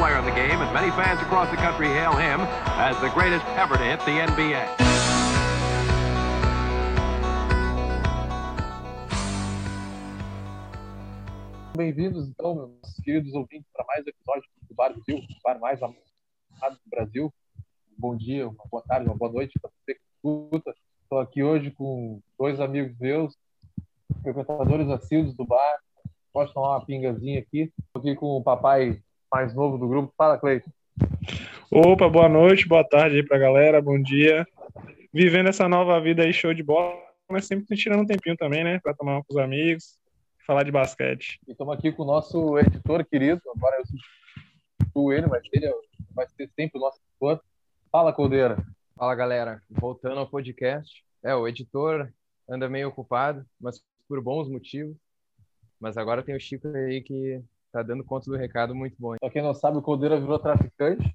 player in the game, and many fans across the country hail him as the greatest ever to hit the NBA. Bem-vindos, então, meus queridos ouvintes, para mais um episódio do Bar Rio, o bar mais amado do Brasil. Bom dia, uma boa tarde, uma boa noite para você que escuta. Estou aqui hoje com dois amigos meus, frequentadores assíduos do bar. Pode tomar uma pingazinha aqui. Estou aqui com o papai mais novo do grupo. Fala, Cleiton. Opa, boa noite, boa tarde aí pra galera, bom dia. Vivendo essa nova vida aí, show de bola, mas sempre tirando um tempinho também, né, pra tomar com os amigos, falar de basquete. E estamos aqui com o nosso editor querido. Agora eu sou ele, mas ele é vai ser sempre o nosso editor. Fala, Coldeira. Fala galera, voltando ao podcast. É, o editor anda meio ocupado, mas por bons motivos. Mas agora tem o Chico aí que tá dando conta do recado muito bom. Pra quem não sabe, o Coldeira virou traficante.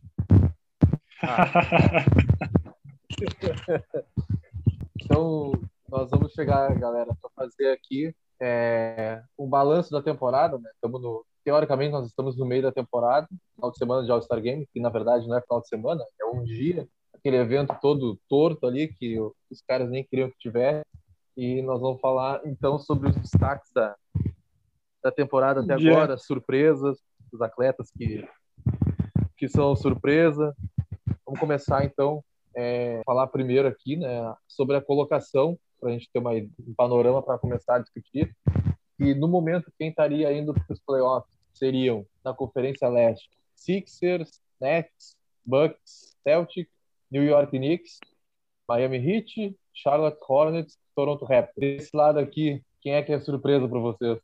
então, nós vamos chegar, galera, para fazer aqui é, um balanço da temporada. Né? Estamos no, teoricamente, nós estamos no meio da temporada, final de semana de All-Star Game, que na verdade não é final de semana, é um dia, aquele evento todo torto ali, que os caras nem queriam que tivesse. E nós vamos falar então sobre os destaques da, da temporada até Dia. agora, surpresas, os atletas que, que são surpresa. Vamos começar então é, falar primeiro aqui, né, sobre a colocação para a gente ter uma, um panorama para começar a discutir. E no momento quem estaria indo para os playoffs seriam na Conferência Leste Sixers, Nets, Bucks, Celtics, New York Knicks, Miami Heat, Charlotte Hornets, Toronto Raptors. Desse lado aqui, quem é que é surpresa para vocês?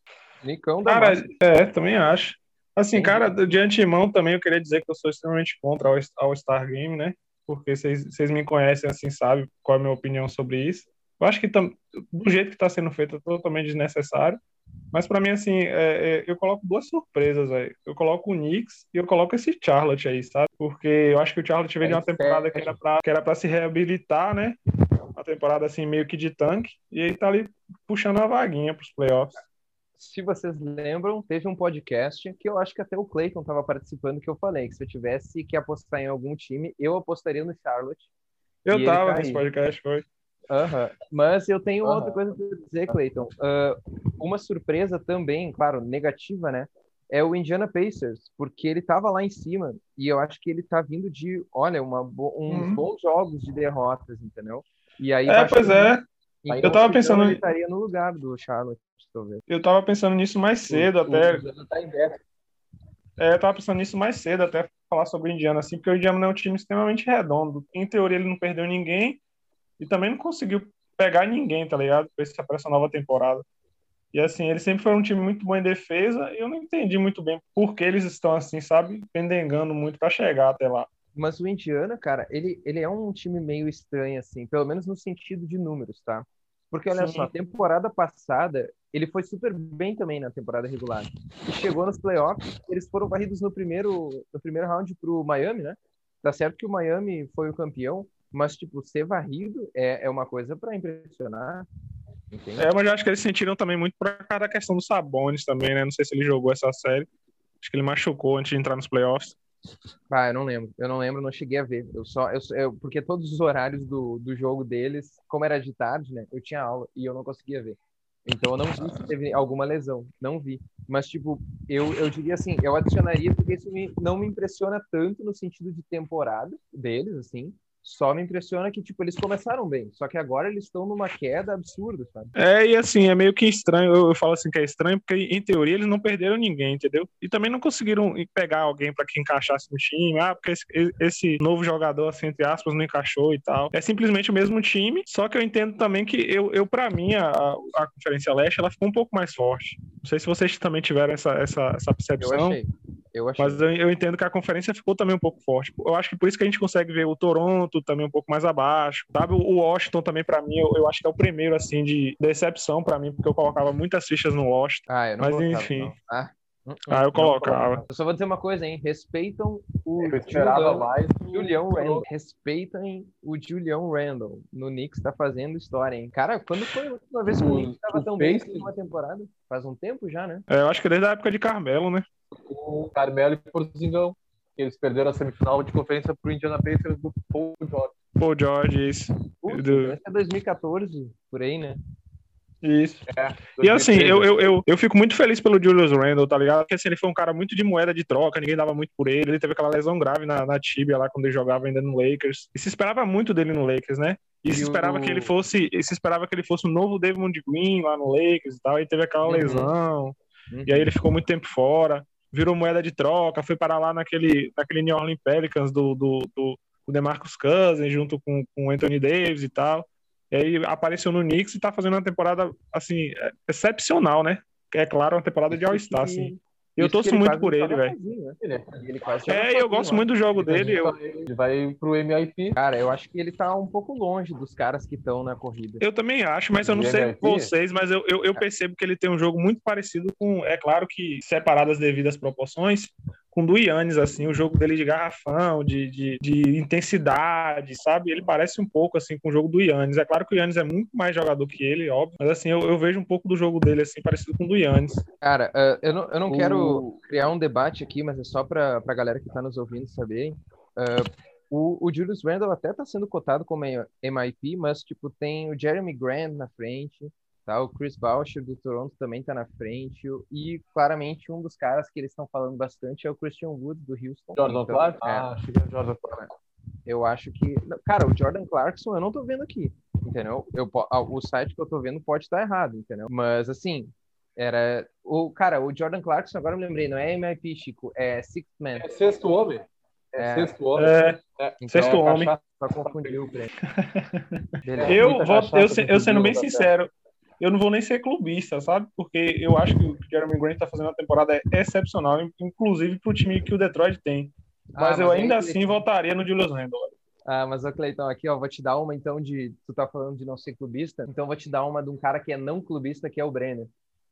Nicão da Cara, massa. é, também acho. Assim, cara, de antemão também eu queria dizer que eu sou extremamente contra o All-Star Game, né? Porque vocês vocês me conhecem, assim, sabem qual é a minha opinião sobre isso. Eu acho que tam, do jeito que está sendo feito é totalmente desnecessário. Mas para mim, assim, é, é, eu coloco duas surpresas, velho. Eu coloco o Knicks e eu coloco esse Charlotte aí, sabe? Porque eu acho que o Charlotte veio de uma temporada que era pra, que era pra se reabilitar, né? Uma temporada, assim, meio que de tanque. E ele tá ali puxando a vaguinha pros playoffs. Se vocês lembram, teve um podcast que eu acho que até o Clayton estava participando que eu falei que se eu tivesse que apostar em algum time, eu apostaria no Charlotte. Eu tava tá nesse podcast, foi. Aham. Mas eu tenho Aham. outra coisa para dizer, Clayton. Ah, uma surpresa também, claro, negativa, né? É o Indiana Pacers, porque ele estava lá em cima e eu acho que ele tá vindo de, olha, uma uns Uhum. bons jogos de derrotas, entendeu? E aí É, pois é. Eu tava pensando- ele estaria no lugar do Charlotte, talvez. Eu tava pensando nisso mais cedo até. O tá. É, eu tava pensando nisso mais cedo, até falar sobre o Indiana, assim, porque o Indiana é um time extremamente redondo. Em teoria, ele não perdeu ninguém e também não conseguiu pegar ninguém, tá ligado? Pra essa, nova temporada. E assim, ele sempre foi um time muito bom em defesa e eu não entendi muito bem por que eles estão assim, sabe? Pendengando muito pra chegar até lá. Mas o Indiana, cara, ele, ele é um time meio estranho, assim, pelo menos no sentido de números, tá? Porque olha Sim. só, temporada passada, ele foi super bem também na temporada regular. E chegou nos playoffs, eles foram varridos no primeiro, no primeiro round pro Miami, né? Tá certo que o Miami foi o campeão, mas, tipo, ser varrido é, é uma coisa pra impressionar. Entende? É, mas eu acho que eles sentiram também muito por causa da questão do Sabonis também, né? Não sei se ele jogou essa série. Acho que ele machucou antes de entrar nos playoffs. Ah, eu não lembro. Eu não lembro, não cheguei a ver. Eu só, eu, eu- porque todos os horários do, do jogo deles, como era de tarde, né? Eu tinha aula e eu não conseguia ver. Então eu não vi se teve alguma lesão. Não vi. Mas, tipo, eu, eu diria assim, eu adicionaria porque isso me- não me impressiona tanto no sentido de temporada deles, assim. Só me impressiona que, tipo, eles começaram bem. Só que agora eles estão numa queda absurda, sabe? É, e assim, é meio que estranho. Eu, eu falo assim que é estranho, porque em teoria eles não perderam ninguém, entendeu? E também não conseguiram pegar alguém pra que encaixasse no time. Ah, porque esse, esse novo jogador, assim, entre aspas, não encaixou e tal. É simplesmente o mesmo time, só que eu entendo também que eu, eu para mim, a, a Conferência Leste, ela ficou um pouco mais forte. Não sei se vocês também tiveram essa, essa, essa Eu percepção. achei. Eu achei. Mas eu, eu entendo que a conferência ficou também um pouco forte. Eu acho que por isso que a gente consegue ver o Toronto também um pouco mais abaixo. Sabe, o Washington também, pra mim, eu, eu acho que é o primeiro, assim, de decepção pra mim, porque eu colocava muitas fichas no Washington. Ah, eu não Mas gostava, enfim. não. Ah, Ah, eu colocava. Eu só vou dizer uma coisa, hein? Respeitam o Eu esperava Julian, mais. Julian Randle. Respeitem o Julian Randle. No Knicks tá fazendo história, hein? Cara, quando foi a última vez que o Knicks tava o tão bem Pacers- numa temporada? Faz um tempo já, né? É, eu acho que desde a época de Carmelo, né? O Carmelo e Porzingão. Eles perderam a semifinal de conferência pro Indiana Pacers do Paul George. Pô, George, isso. Putz, Do- é 2014, por aí, né? Isso. E assim, 2013. eu, eu, eu, eu fico muito feliz pelo Julius Randle, tá ligado? Porque assim, ele foi um cara muito de moeda de troca, ninguém dava muito por ele. Ele teve aquela lesão grave na, na tíbia lá quando ele jogava ainda no Lakers. E se esperava muito dele no Lakers, né? E, E se esperava o- que ele fosse. E se esperava que ele fosse o novo Devon Green lá no Lakers e tal. E teve aquela Uhum. lesão. Uhum. E aí ele ficou muito tempo fora, virou moeda de troca, foi parar lá naquele, naquele New Orleans Pelicans do, do, do, do DeMarcus Cousins, junto com, com o Anthony Davis e tal. E aí apareceu no Knicks e tá fazendo uma temporada, assim, é- excepcional, né? É claro, uma temporada de All-Star, assim. Eu Isso torço muito por ele, velho. né? Ele é- Ele joga É, eu gosto muito do jogo dele. Eu, Ele vai pro MIP. Cara, eu acho que ele tá um pouco longe dos caras que estão na corrida. eu também acho, mas eu não Ele sei é vocês, mas eu, eu, eu percebo que ele tem um jogo muito parecido com, é claro que separado as devidas proporções, com o do Yannis, assim, o jogo dele de garrafão, de, de, de intensidade, sabe? Ele parece um pouco, assim, com o jogo do Yannis. É claro que o Yannis é muito mais jogador que ele, óbvio, mas, assim, eu, eu vejo um pouco do jogo dele, assim, parecido com o do Yannis. Cara, ah, eu não, eu não O- quero criar um debate aqui, mas é só pra, pra galera que tá nos ouvindo saber. Ah, o, o Julius Randle até tá sendo cotado como MIP, mas, tipo, tem o Jeremy Grant na frente, tá? O Chris Boucher do Toronto também tá na frente. E, claramente, um dos caras que eles estão falando bastante é o Christian Wood do Houston. Jordan Então, Clark? é. Ah, Jordan Clark. Eu acho que. Cara, o Jordan Clarkson eu não tô vendo aqui, entendeu? Eu, o site que eu tô vendo pode estar errado, entendeu? Mas assim, era. O, cara, o Jordan Clarkson, agora eu me lembrei, não é MIP, Chico, é Sixth Man. É sexto homem? É, É. sexto homem. É, Então, Sexto homem. cachaça. Só confundiu o prêmio. Eu, vou, eu, eu sendo bem sincero, eu não vou nem ser clubista, sabe? Porque eu acho que o Jeremy Grant tá fazendo uma temporada excepcional, inclusive pro time que o Detroit tem. Mas Ah, eu aí, ainda assim votaria no Julius Randle. Ah, mas o Cleiton, aqui, ó, vou te dar uma então de. Tu tá falando de não ser clubista, então vou te dar uma de um cara que é não clubista, que é o Brenner.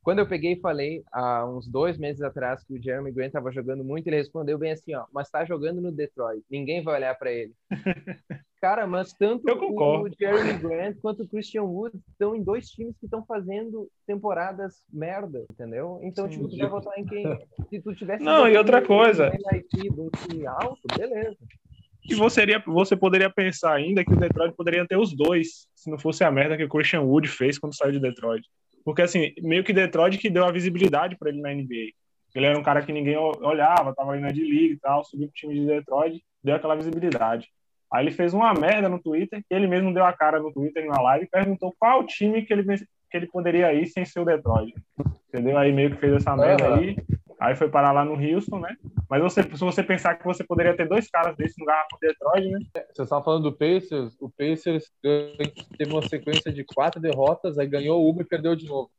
Quando eu peguei e falei há uns dois meses atrás que o Jeremy Grant tava jogando muito, ele respondeu bem assim, ó, mas tá jogando no Detroit, ninguém vai olhar pra ele. Cara, mas tanto o Jeremy Grant quanto o Christian Wood estão em dois times que estão fazendo temporadas merda, entendeu? Então, Sim. tipo, tu vai votar em quem? Se tu tivesse Não, e outra coisa. de um time alto, beleza. E você, iria- você poderia pensar ainda que o Detroit poderia ter os dois, se não fosse a merda que o Christian Wood fez quando saiu de Detroit. Porque, assim, meio que Detroit que deu a visibilidade para ele na NBA. Ele era um cara que ninguém olhava, tava ali na D-League e tal, subiu pro time de Detroit, deu aquela visibilidade. Aí ele fez uma merda no Twitter, que ele mesmo deu a cara no Twitter na live e perguntou qual time que ele, que ele poderia ir sem ser o Detroit. Entendeu? Aí meio que fez essa merda aí. Aí foi parar lá no Houston, né? Mas você, se você pensar que você poderia ter dois caras desses no garrafão de Detroit, né? Você estava falando do Pacers. O Pacers teve uma sequência de quatro derrotas, aí ganhou uma e perdeu de novo.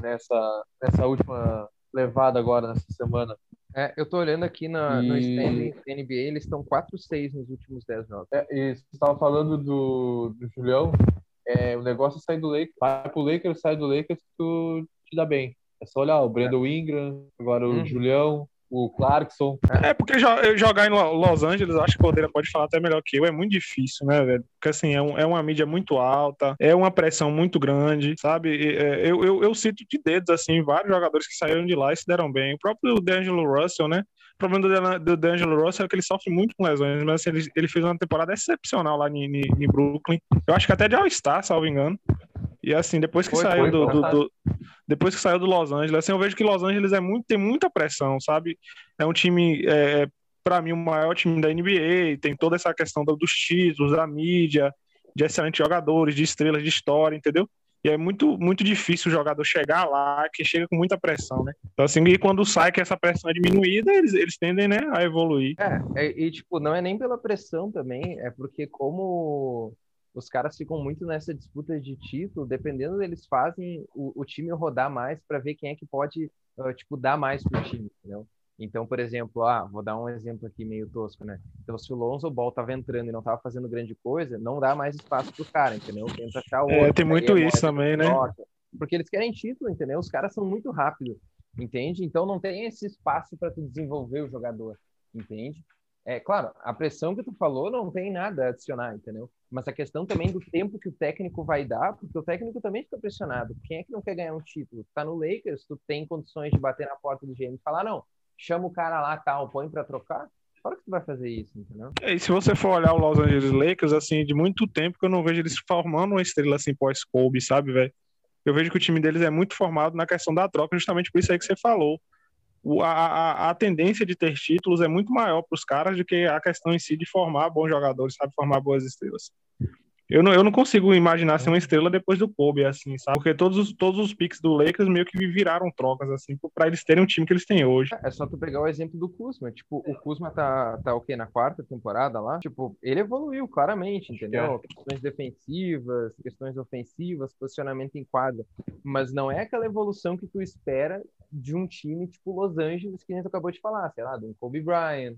Nessa, nessa última levada agora, nessa semana. É, eu tô olhando aqui na, no E- standing da NBA, eles estão 4-6 nos últimos 10 jogos. É, e você estava falando do, do Julião. É, o negócio é sair do Lakers. Vai pro Lakers, sai do Lakers, tu te dá bem. É só olhar o Brandon Ingram, agora o Uhum. Julião, o Clarkson. É porque jogar em Lo- Los Angeles, eu acho que o Bandeira pode falar até melhor que eu, é muito difícil, né, velho? Porque assim, é, um- é uma mídia muito alta, é uma pressão muito grande, sabe? E, é, eu, eu, eu cito de dedos, assim, vários jogadores que saíram de lá e se deram bem. O próprio D'Angelo Russell, né? O problema do, Dan- do D'Angelo Russell é que ele sofre muito com lesões, mas assim, ele, ele fez uma temporada excepcional lá em, em, em Brooklyn. Eu acho que até de All-Star, salvo engano. E assim, depois que Foi, saiu foi, do, foi. do- do- depois que saiu do Los Angeles, assim, eu vejo que Los Angeles é muito, tem muita pressão, sabe? É um time, é, para mim, o maior time da NBA, tem toda essa questão do- dos títulos, da mídia, de excelentes jogadores, de estrelas de história, entendeu? E é muito, muito difícil o jogador chegar lá, que chega com muita pressão, né? Então, assim, e quando sai que essa pressão é diminuída, eles, eles tendem, né, a evoluir. É, é, e tipo, não é nem pela pressão também, é porque como os caras ficam muito nessa disputa de título, dependendo deles fazem o, o time rodar mais para ver quem é que pode, ah, tipo, dar mais pro time, entendeu? Então, por exemplo, ah, vou dar um exemplo aqui meio tosco, né? Então, se o Lonzo Ball tava entrando e não tava fazendo grande coisa, não dá mais espaço pro cara, entendeu? Tenta achar o É, outro, tem muito é isso também, né? troca. Porque eles querem título, entendeu? Os caras são muito rápidos. entende? Então não tem esse espaço para tu desenvolver o jogador, entende? É claro, a pressão que tu falou não tem nada a adicionar, entendeu? Mas a questão também do tempo que o técnico vai dar, porque o técnico também fica pressionado. Quem é que não quer ganhar um título? Tu tá no Lakers, tu tem condições de bater na porta do GM e falar, não, chama o cara lá, tal, põe para trocar. Claro que tu vai fazer isso, entendeu? É, e se você for olhar o Los Angeles Lakers, assim, de muito tempo que eu não vejo eles formando uma estrela assim pós-Kobe, sabe, velho? Eu vejo que o time deles é muito formado na questão da troca, justamente por isso aí que você falou. A, a, a tendência de ter títulos é muito maior para os caras do que a questão em si de formar bons jogadores, sabe? Formar boas estrelas. Eu não, eu não consigo imaginar ser uma estrela depois do Kobe, assim, sabe? Porque todos os, todos os picks do Lakers meio que viraram trocas, assim, para eles terem um time que eles têm hoje. É só tu pegar o exemplo do Kuzma. Tipo, o Kuzma tá, tá o quê? Na quarta temporada lá? Tipo, ele evoluiu claramente, entendeu? É. Questões defensivas, questões ofensivas, posicionamento em quadra. Mas não é aquela evolução que tu espera de um time tipo Los Angeles, que a gente acabou de falar, sei lá, um Kobe Bryant,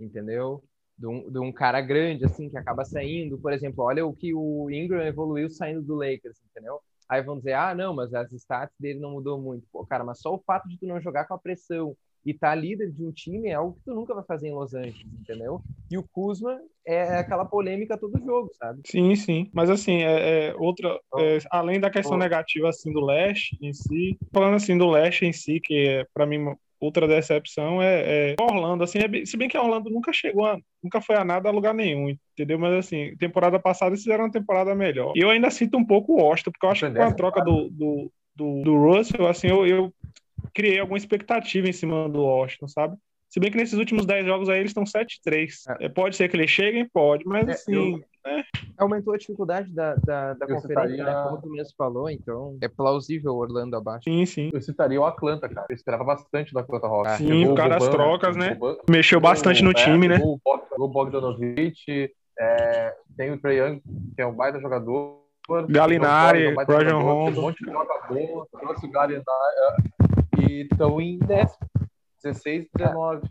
entendeu? De um, de um cara grande, assim, que acaba saindo. Por exemplo, olha o que o Ingram evoluiu saindo do Lakers, entendeu? Aí vão dizer, ah, não, mas as stats dele não mudou muito. Pô, cara, mas só o fato de tu não jogar com a pressão e tá líder de um time é algo que tu nunca vai fazer em Los Angeles, entendeu? E o Kuzma é aquela polêmica todo jogo, sabe? Sim, sim. Mas assim, é, é outra. É, além da questão negativa assim do leste em si, falando assim do leste em si, que é para mim outra decepção é, é, Orlando, assim, é, se bem que Orlando nunca chegou a, nunca foi a nada a lugar nenhum, entendeu? Mas assim, temporada passada eles fizeram uma temporada melhor. E eu ainda sinto um pouco o Washington, porque eu acho que com a troca do, do, do, do Russell, assim, eu, eu criei alguma expectativa em cima do Washington, sabe? Se bem que nesses últimos 10 jogos aí eles estão 7-3. É. Pode ser que eles cheguem? Pode, mas É, assim. eu- né? Aumentou a dificuldade da, da, da conferência, citaria- né? Como tu mesmo falou, então é plausível Orlando abaixo. Sim, sim. Eu citaria o Atlanta, cara. Eu esperava bastante do Atlanta Hawks. Ah, Sim, o causa das trocas, né? Mexeu bastante no é, time, né? O Bog- o Bogdanovic, é, tem o Trae Young, que é um baita jogador. Galinari, Boyd, é um. Um monte de joga boa, trouxe o Galinari é, e estão em décimo. 16, 19.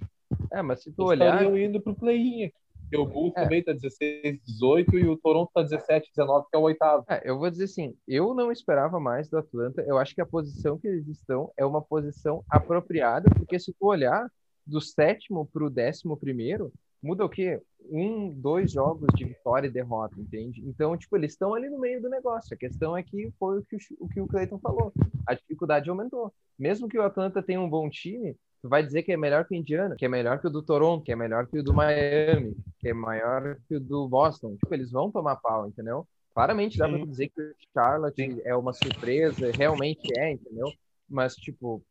É, mas se tu Eles olhar, estariam indo pro play-in aqui. Porque o Bulls É. também tá 16, 18 e o Toronto tá 17, 19, que é o oitavo. É, eu vou dizer assim, eu não esperava mais do Atlanta. Eu acho que a posição que eles estão é uma posição apropriada, porque se tu olhar do sétimo para o décimo primeiro, muda o quê? Um, dois jogos de vitória e derrota, entende? Então, tipo, eles estão ali no meio do negócio. A questão é que foi o que o, o que o Clayton falou. A dificuldade aumentou. Mesmo que o Atlanta tenha um bom time, tu vai dizer que é melhor que o Indiana, que é melhor que o do Toronto, que é melhor que o do Miami, que é maior que o do Boston. Tipo, eles vão tomar pau, entendeu? Claramente dá Sim. pra dizer que o Charlotte é uma surpresa, realmente é, entendeu? Mas, tipo,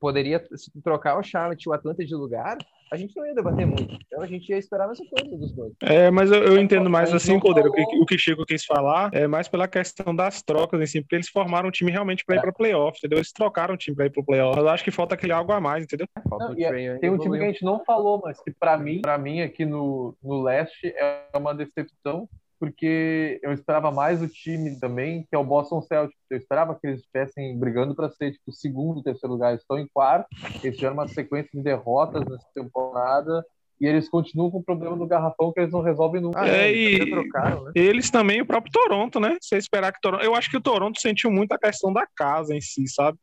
poderia, se tu trocar o Charlotte e o Atlanta de lugar, a gente não ia debater muito. Então a gente ia esperar a mesma coisa dos dois. É, mas eu, eu entendo mais assim, Cordeiro, o que, falou- o que Chico quis falar é mais pela questão das trocas, assim, porque eles formaram um time realmente para ir É. para playoff, entendeu? Eles trocaram o time para ir pro playoff. Mas eu acho que falta aquele algo a mais, entendeu? Falta Não, o e é- Tem um time que a gente não falou, mas que pra mim, para mim aqui no, no leste é uma decepção, porque eu esperava mais o time também, que é o Boston Celtics. Eu esperava que eles estivessem brigando para ser tipo segundo, terceiro lugar. Eles estão em quarto, eles tiveram uma sequência de derrotas nessa temporada e eles continuam com o problema do garrafão que eles não resolvem nunca. Ah, É, é, e- eles trocaram, né? Eles também, o próprio Toronto, né? Você esperar que Toronto. Eu acho que o Toronto sentiu muito a questão da casa em si, sabe?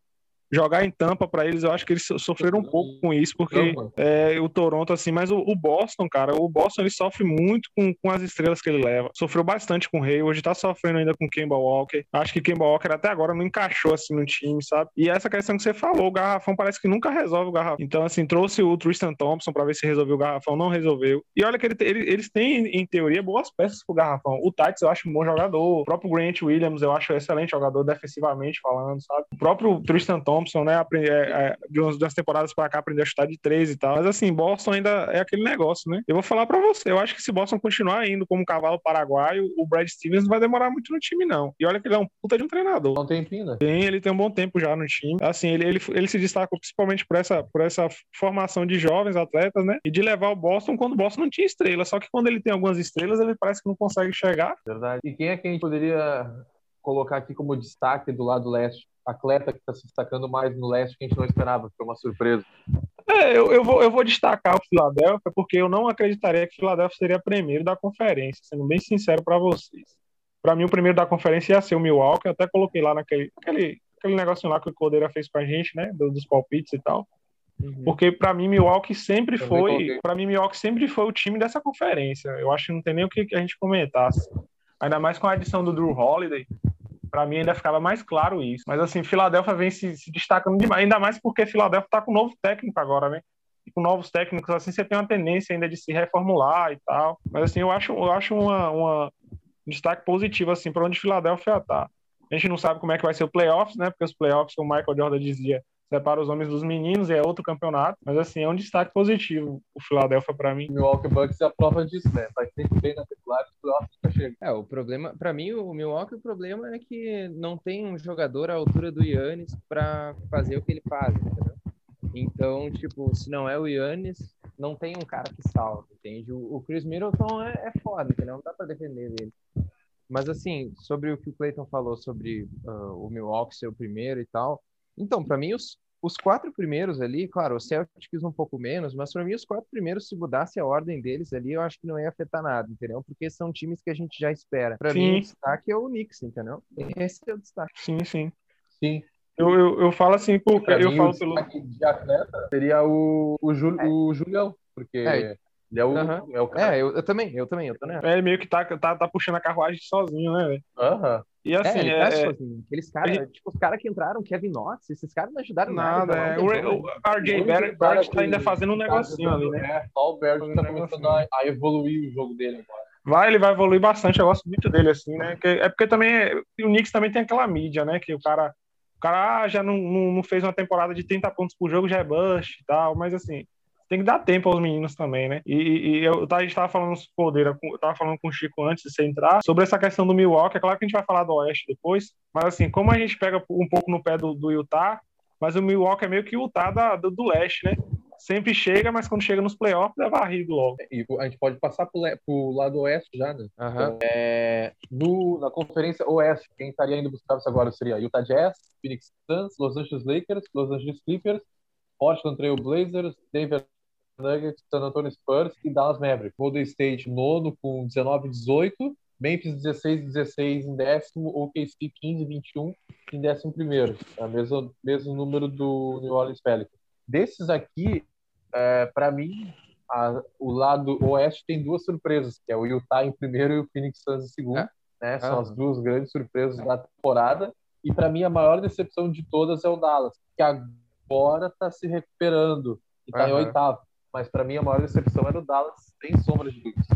Jogar em tampa para eles, eu acho que eles so- sofreram um pouco com isso, porque é, o Toronto, assim, mas o, o Boston, cara, o Boston ele sofre muito com, com as estrelas que ele leva. Sofreu bastante com o Rei, hoje tá sofrendo ainda com o Kemba Walker. Acho que Kemba Walker até agora não encaixou assim no time, sabe? E essa questão que você falou, o garrafão parece que nunca resolve o garrafão. Então, assim, trouxe o Tristan Thompson para ver se resolveu o garrafão, não resolveu. E olha que ele, ele- eles têm, em teoria, boas peças pro garrafão. O Titus eu acho um bom jogador, o próprio Grant Williams eu acho um excelente jogador defensivamente falando, sabe? O próprio Tristan Thompson, né, aprende, é, é, de umas duas temporadas pra cá aprendeu a chutar de três e tal. Mas assim, Boston ainda é aquele negócio, né? Eu vou falar pra você, eu acho que se Boston continuar indo como cavalo paraguaio, o Brad Stevens não vai demorar muito no time, não. E olha que ele é um puta de um treinador. Não tem pina. Tem, ele tem um bom tempo já no time. Assim, ele, ele, ele se destacou principalmente por essa, por essa formação de jovens atletas, né? E de levar o Boston quando o Boston não tinha estrela. Só que quando ele tem algumas estrelas, ele parece que não consegue chegar. Verdade. E quem é que a gente poderia colocar aqui como destaque do lado leste? Atleta que está se destacando mais no leste que a gente não esperava, foi uma surpresa. É, eu, eu, vou, eu vou destacar o Philadelphia, porque eu não acreditaria que o Philadelphia seria primeiro da conferência, sendo bem sincero para vocês. Para mim, o primeiro da conferência ia ser o Milwaukee, eu até coloquei lá naquele, naquele, aquele negocinho lá que o Cordeira fez com a gente, né? do- Dos palpites e tal. Uhum. Porque pra mim Milwaukee sempre Também foi, para mim Milwaukee sempre foi o time dessa conferência. Eu acho que não tem nem o que a gente comentasse. Ainda mais com a adição do Drew Holiday, Pra mim ainda ficava mais claro isso. Mas assim, Filadélfia vem se, se destacando demais, ainda mais porque Filadélfia tá com um novo técnico agora, né? E com novos técnicos assim, você tem uma tendência ainda de se reformular e tal. Mas assim, eu acho, eu acho uma, uma um destaque positivo assim para onde Filadélfia tá. A gente não sabe como é que vai ser o playoffs, né? Porque os playoffs, como o Michael Jordan dizia, separa os homens dos meninos e é outro campeonato. Mas assim, é um destaque positivo o Philadelphia para mim. O Milwaukee Bucks é a prova disso, né? Vai sempre bem na playoffs nunca chega. É, o problema, pra mim, o Milwaukee, o problema é que não tem um jogador à altura do Yannis pra fazer o que ele faz, entendeu? Então, tipo, se não é o Yannis, não tem um cara que salva, entende? O, Chris Middleton é, é foda, entendeu? Não dá pra defender dele. Mas, assim, sobre o que o Clayton falou sobre ah, o Milwaukee ser o primeiro e tal. Então, pra mim, os, os quatro primeiros ali, claro, o Celtics um pouco menos, mas pra mim, os quatro primeiros, se mudasse a ordem deles ali, eu acho que não ia afetar nada, entendeu? Porque são times que a gente já espera. Sim. mim, o destaque é o Knicks, entendeu? Esse é o destaque. Sim, sim. Sim. Eu, eu, eu falo assim porque Pra eu mim, falo o pelo. destaque de atleta seria o, o, Ju, o Julião, porque É. ele é o, Aham. é o cara. É, eu, eu também, eu também, eu tô nessa. É, ele meio que tá, tá, tá puxando a carruagem sozinho, né, velho? Aham. E É, assim, ele é, tá é- sozinho. Aqueles caras, tipo, os caras que entraram, Kevin Knox, esses caras não ajudaram nada. nada. É. O, o RJ Barrett tá que- ainda fazendo um negocinho ali, né? É, só o Barrett tá começando a, a evoluir o jogo dele agora. Vai, ele vai evoluir bastante. Eu gosto muito dele, assim, né? É porque também é- o Knicks também tem aquela mídia, né? Que o cara, o cara ah, já não, não, não fez uma temporada de 30 pontos por jogo, já é bust e tal, mas assim. Tem que dar tempo aos meninos também, né? E, e- eu, a gente tava falando, Podeira, eu tava falando com o Chico antes de você entrar, sobre essa questão do Milwaukee. É claro que a gente vai falar do Oeste depois, mas assim, como a gente pega um pouco no pé do, do Utah, mas o Milwaukee é meio que o Utah da- do, do Leste, né? Sempre chega, mas quando chega nos playoffs é varrido logo. E a gente pode passar pro, pro lado oeste já, né? Aham. É, no, na conferência oeste, quem estaria indo buscar isso agora seria Utah Jazz, Phoenix Suns, Los Angeles Lakers, Los Angeles Clippers, Portland Trail Blazers, Denver Nuggets, San Antonio Spurs e Dallas Mavericks. Golden State nono com 19 18, Memphis 16 16 em décimo, OKC 15 21 em décimo primeiro. É o mesmo, mesmo número do New Orleans Pelicans. Desses aqui, é, para mim, a- o lado oeste tem duas surpresas, que é o Utah em primeiro e o Phoenix Suns em segundo. É. Né? São Ah. as duas grandes surpresas da temporada. E para mim, a maior decepção de todas é o Dallas, que agora está se recuperando e está em Aham. oitavo. Mas para mim, a maior decepção era o Dallas, sem sombra de dúvidas.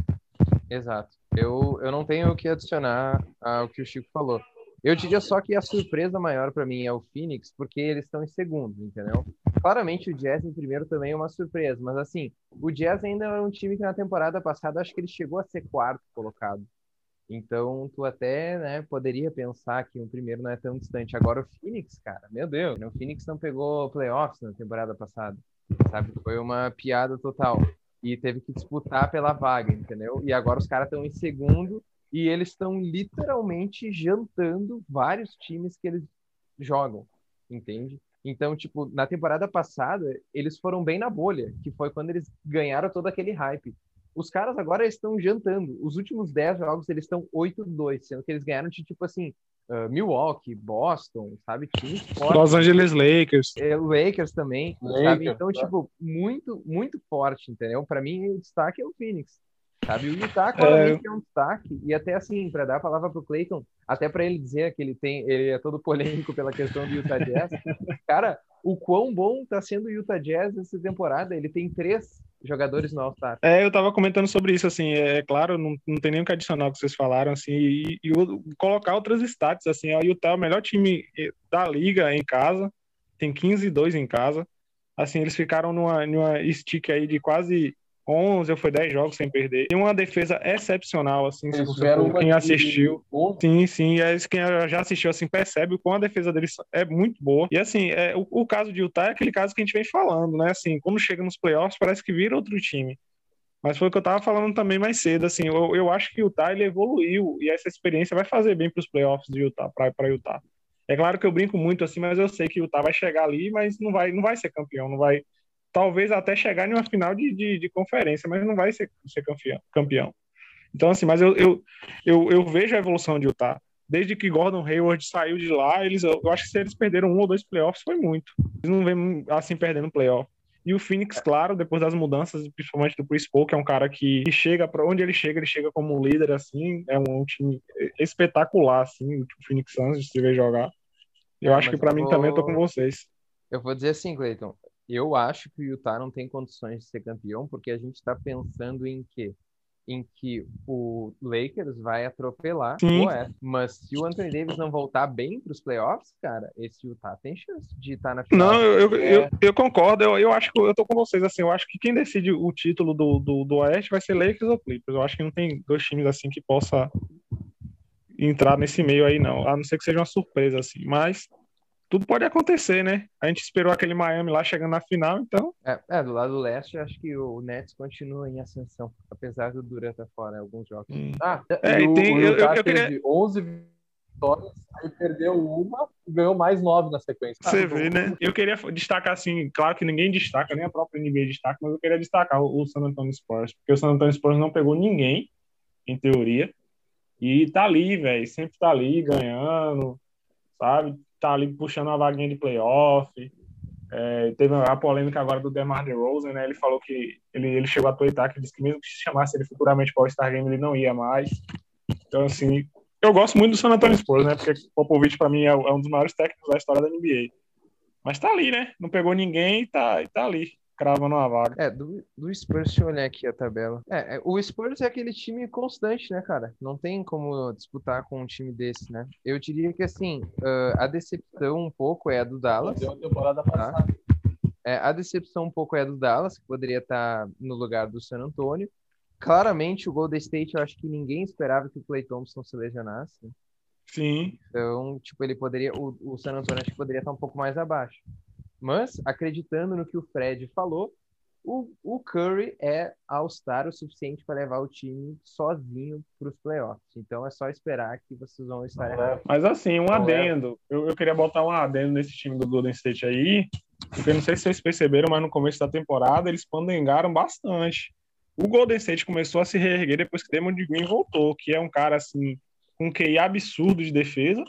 Exato. Eu, eu não tenho o que adicionar ao que o Chico falou. Eu diria só que a surpresa maior para mim é o Phoenix, porque eles estão em segundo, entendeu? Claramente o Jazz em primeiro também é uma surpresa, mas assim, o Jazz ainda é um time que na temporada passada acho que ele chegou a ser quarto colocado. Então, tu até, né, poderia pensar que o primeiro não é tão distante. Agora o Phoenix, cara, meu Deus, né, o Phoenix não pegou playoffs na temporada passada, sabe? Foi uma piada total. E teve que disputar pela vaga, entendeu? E agora os caras estão em segundo e eles estão literalmente jantando vários times que eles jogam, entende? Então, tipo, na temporada passada, eles foram bem na bolha, que foi quando eles ganharam todo aquele hype. Os caras agora estão jantando. Os últimos 10 jogos eles estão 8-2, sendo que eles ganharam de tipo assim, ah, Milwaukee, Boston, sabe? Times fortes. Los Angeles Lakers. É, Lakers também, Lakers, sabe? Então, tá. tipo, muito, muito forte, entendeu? Pra mim, o destaque é o Phoenix, sabe? O Utah claramente é, um destaque, e até assim, pra dar a palavra pro Clayton, até pra ele dizer que ele tem, ele é todo polêmico pela questão do Utah Jazz, cara, o quão bom tá sendo o Utah Jazz essa temporada, ele tem três jogadores no All-Star. É, eu tava comentando sobre isso, assim, é claro, não, não tem nem o que adicionar ao que vocês falaram, assim, e, e o- colocar outras stats, assim, o Utah é o melhor time eh, da liga em casa, tem 15 e 2 em casa, assim, eles ficaram numa, numa stick aí de quase 11 ou foi 10 jogos sem perder, tem uma defesa excepcional, assim, se você for, quem assistiu, 11, Sim, sim, e aí quem já assistiu assim percebe o quão a defesa deles é muito boa. E assim, é, o, o caso de Utah é aquele caso que a gente vem falando, né? Assim, quando chega nos playoffs parece que vira outro time. Mas foi o que eu tava falando também mais cedo, assim, eu, eu acho que o Utah ele evoluiu e essa experiência vai fazer bem para os playoffs de Utah, para Utah. É claro que eu brinco muito assim, mas eu sei que o Utah vai chegar ali, mas não vai, não vai ser campeão, não vai, talvez até chegar em uma final de, de, de conferência, mas não vai ser, ser campeão, campeão. Então assim, mas eu, eu, eu, eu vejo a evolução de Utah. desde que Gordon Hayward saiu de lá, eles, eu acho que se eles perderam um ou dois playoffs foi muito. Eles não vêm assim perdendo playoff. E o Phoenix, claro, depois das mudanças, principalmente do Chris Paul, que é um cara que chega para onde ele chega, ele chega como líder, assim, é um time espetacular, assim, o Phoenix Suns, de se ver jogar. Eu É, acho que para mim vou- também eu tô com vocês. Eu vou dizer assim, Cleiton. Eu acho que o Utah não tem condições de ser campeão, porque a gente está pensando em quê? Em que o Lakers vai atropelar Sim. o Oeste. Mas se o Anthony Davis não voltar bem para os playoffs, cara, esse Utah tem chance de estar na final. Não, eu, eu, É. eu, eu concordo, eu, eu acho que eu tô com vocês, assim, eu acho que quem decide o título do, do, do Oeste vai ser Lakers ou Clippers. Eu acho que não tem dois times assim que possa entrar nesse meio aí, não. A não ser que seja uma surpresa, assim. Mas tudo pode acontecer, né? A gente esperou aquele Miami lá chegando na final, então. É, é, do lado leste, eu acho que o Nets continua em ascensão, apesar do Durant estar fora em alguns jogos. Ah, É, o, tem- o eu- Utah eu queria- teve 11 vitórias, aí perdeu uma e ganhou mais nove na sequência. Você Ah, vê, né? Eu queria destacar, assim, claro que ninguém destaca, nem a própria NBA destaca, mas eu queria destacar o, o San Antonio Spurs, porque o San Antonio Spurs não pegou ninguém, em teoria, e tá ali, velho, sempre tá ali ganhando, sabe? Tá ali puxando uma vaguinha de playoff. É, teve a polêmica agora do DeMar DeRozan, né? Ele falou que ele, ele chegou a tweetar que disse que mesmo que se chamasse ele futuramente para o Star Game, ele não ia mais. Então, assim, eu gosto muito do San Antonio Spurs, né? Porque Popovich, para mim, é, é um dos maiores técnicos da história da NBA. Mas tá ali, né? Não pegou ninguém e tá, e tá ali, cravando uma vaga. É, do, do Spurs, deixa eu olhar aqui a tabela. É, é, o Spurs é aquele time constante, né, cara? Não tem como disputar com um time desse, né? Eu diria que, assim, ah, a decepção um pouco é a do Dallas. Deu a temporada passada. É, a decepção um pouco é a do Dallas, que poderia estar no lugar do San Antonio. Claramente, o Golden State, eu acho que ninguém esperava que o Klay Thompson se lesionasse. Sim. Então, tipo, ele poderia. O, o San Antonio acho que poderia estar um pouco mais abaixo. Mas, acreditando no que o Fred falou, o, o Curry é All-Star o suficiente para levar o time sozinho para os playoffs. Então é só esperar que vocês vão estar errados. Mas assim, um Não é. adendo. Eu, eu queria botar um adendo nesse time do Golden State aí, porque não sei se vocês perceberam, mas no começo da temporada eles pandengaram bastante. O Golden State começou a se reerguer depois que Damon Green voltou, que é um cara assim com um QI absurdo de defesa.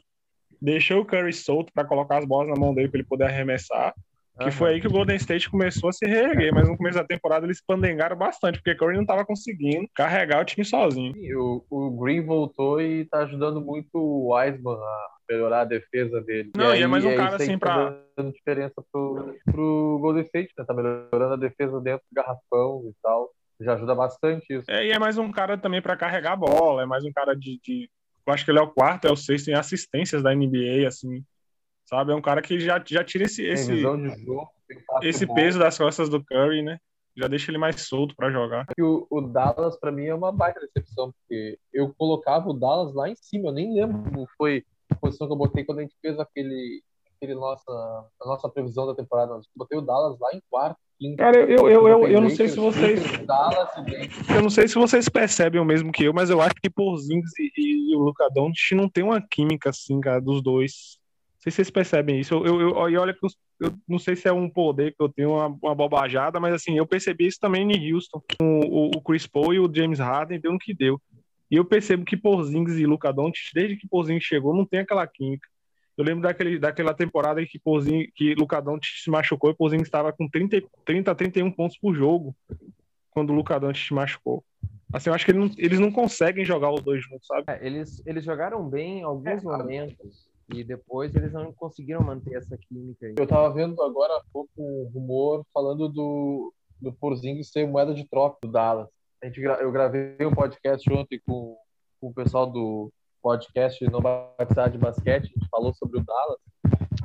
Deixou o Curry solto para colocar as bolas na mão dele para ele poder arremessar. Que Aham. foi aí que o Golden State começou a se reerguer, mas no começo da temporada eles pandengaram bastante, porque Curry não estava conseguindo carregar o time sozinho. E o, o Green voltou e tá ajudando muito o Wiseman a melhorar a defesa dele. Não, e é aí, mais um cara, assim, que pra- Tá dando diferença pro, pro Golden State, né? Tá melhorando a defesa dentro do garrafão e tal. Já ajuda bastante isso. É, e é mais um cara também para carregar a bola, é mais um cara de, de- Eu acho que ele é o quarto, é o sexto em assistências da NBA, assim. Sabe? É um cara que já, já tira esse, esse, jogo, esse peso das costas do Curry, né? Já deixa ele mais solto para jogar. o, o Dallas, pra mim, é uma baita decepção, porque eu colocava o Dallas lá em cima, eu nem lembro como foi a posição que eu botei quando a gente fez aquele, aquele nossa, a nossa previsão da temporada. Eu botei o Dallas lá em quarto. Cara, eu, eu, eu, eu, não sei se vocês. Eu não sei se vocês percebem o mesmo que eu, mas eu acho que Porzingis e, e, o Doncic não tem uma química assim, cara, dos dois. Não sei se vocês percebem isso. Eu, eu, eu- e olha que eu, eu não sei se é um poder que eu tenho, uma, uma bobajada, mas assim, eu percebi isso também em Houston. Com o, o Chris Paul e o James Harden deu no que deu. E eu percebo que Porzingis e Luka Doncic, desde que Porzingis chegou, não tem aquela química. Eu lembro daquele, daquela temporada em que, Porzingis, que Doncic se machucou e Porzingis estava com 30, 30 a 31 pontos por jogo quando o Doncic se machucou. Assim, eu acho que ele não- eles não conseguem jogar os dois juntos, sabe? É, eles, eles jogaram bem em alguns É, momentos e depois eles não conseguiram manter essa química aí. Eu tava vendo agora há pouco um rumor falando do, do Porzingis ser moeda de troca do Dallas. A gente, eu gravei um podcast ontem com, com o pessoal do podcast Vai Precisar de Basquete. A gente falou sobre o Dallas.